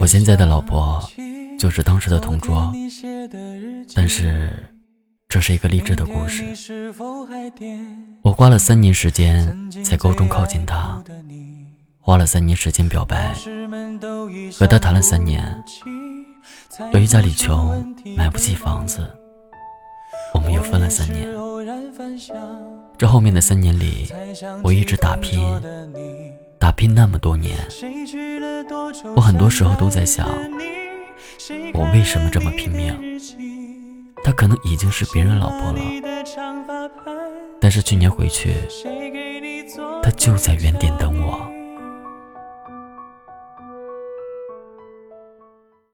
我现在的老婆就是当时的同桌，但是这是一个励志的故事。我花了三年时间在高中靠近她，花了三年时间表白，和她谈了三年。由于家里穷，买不起房子，我们又分了三年。这后面的三年里，我一直打拼，打拼那么多年。我很多时候都在想，我为什么这么拼命？她可能已经是别人老婆了，但是去年回去，她就在原点等我。